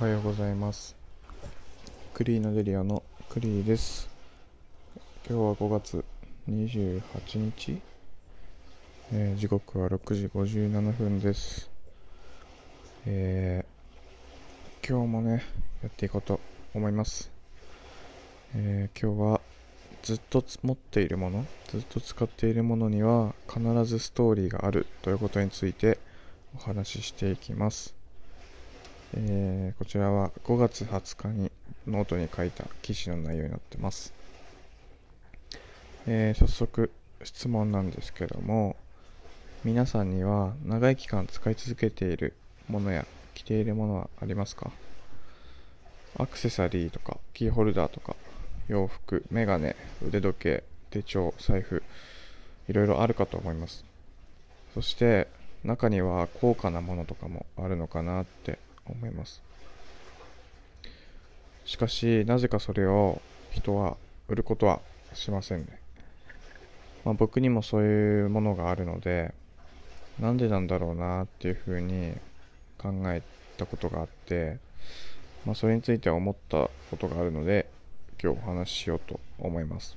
おはようございます。クリーノデリオのクリーです。今日は5月28日、えー時刻は6時57分です。えー今日もねやっていこうと思います。えー今日はずっと持っているものずっと使っているものには必ずストーリーがあるということについてお話ししていきます。えーこちらは5月20日にノートに書いた記事の内容になってます。えー早速質問なんですけども皆さんには長い期間使い続けているものや着ているものはありますか？アクセサリーとかキーホルダーとか洋服、メガネ、腕時計、手帳、財布いろいろあるかと思いますそして中には高価なものとかもあるのかなって思います。しかしなぜかそれを人は売ることはしませんね、まあ、僕にもそういうものがあるのでなんでなんだろうなっていうふうに考えたことがあって、まあ、それについては思ったことがあるので今日お話ししようと思います。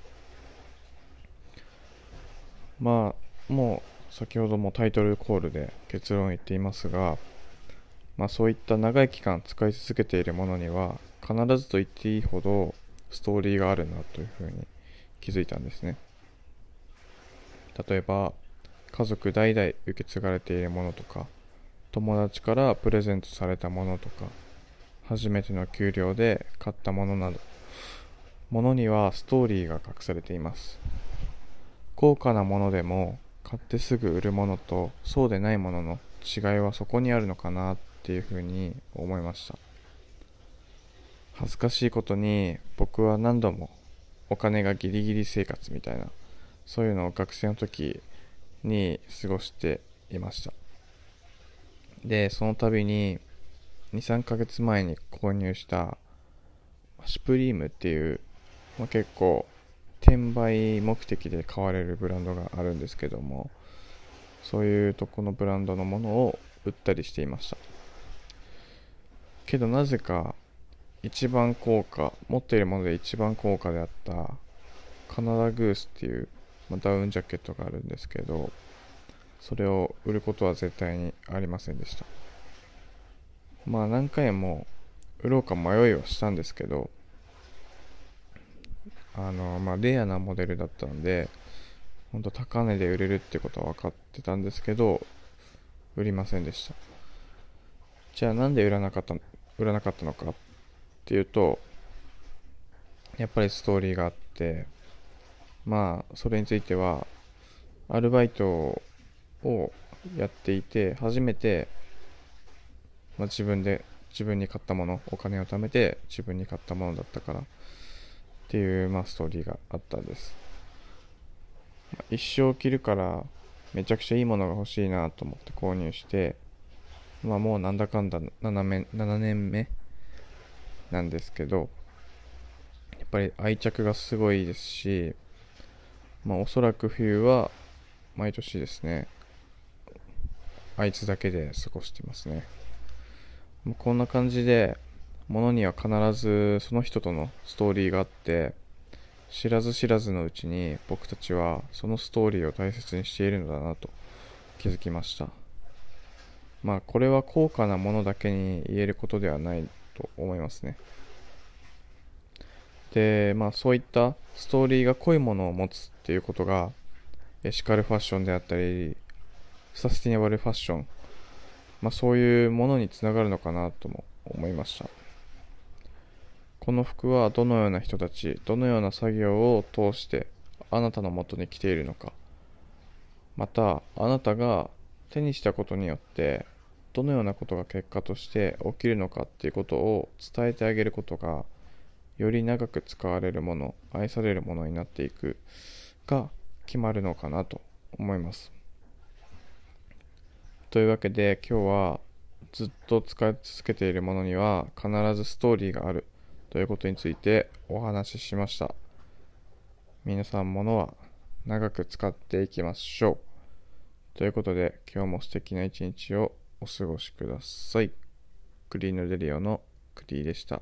まあもう先ほどもタイトルコールで結論言っていますがまあ、そういった長い期間使い続けているものには必ずと言っていいほどストーリーがあるなというふうに気づいたんですね。例えば家族代々受け継がれているものとか友達からプレゼントされたものとか初めての給料で買ったものなど物にはストーリーが隠されています。高価なものでも買ってすぐ売るものとそうでないものの違いはそこにあるのかなっっていうふうに思いました。恥ずかしいことに僕は何度もお金がギリギリ生活みたいなそういうのを学生の時に過ごしていました。でその度に23ヶ月前に購入したシュプリームっていう、まあ、結構転売目的で買われるブランドがあるんですけどもそういうとこのブランドのものを売ったりしていました。けどなぜか一番高価持っているもので一番高価であったカナダグースっていう、まあ、ダウンジャケットがあるんですけどそれを売ることは絶対にありませんでした。まあ何回も売ろうか迷いはしたんですけどあのまあレアなモデルだったので本当高値で売れるってことは分かってたんですけど売りませんでした。じゃあなんで売らなかった売らなかったのかっていうとやっぱりストーリーがあってまあそれについてはアルバイトをやっていて初めて、まあ、自分で自分に買ったものお金を貯めて自分に買ったものだったからっていう、まあ、ストーリーがあったんです。一生着るからめちゃくちゃいいものが欲しいなと思って購入してまあもうなんだかんだ 7, 年7年目なんですけどやっぱり愛着がすごいですしまあおそらく冬は毎年ですねあいつだけで過ごしてますね。もうこんな感じで物には必ずその人とのストーリーがあって知らず知らずのうちに僕たちはそのストーリーを大切にしているのだなと気づきました。まあこれは高価なものだけに言えることではないと思いますね。でまあそういったストーリーが濃いものを持つっていうことがエシカルファッションであったりサスティナブルファッションまあそういうものにつながるのかなとも思いました。この服はどのような人たち、どのような作業を通してあなたの元に来ているのか、またあなたが手にしたことによってどのようなことが結果として起きるのかっていうことを伝えてあげることがより長く使われるもの、愛されるものになっていくが決まるのかなと思います。というわけで今日はずっと使い続けているものには必ずストーリーがあるということについてお話ししました。皆さんものは長く使っていきましょう。ということで今日も素敵な一日をお過ごしください。クリーンデリオのクリーでした。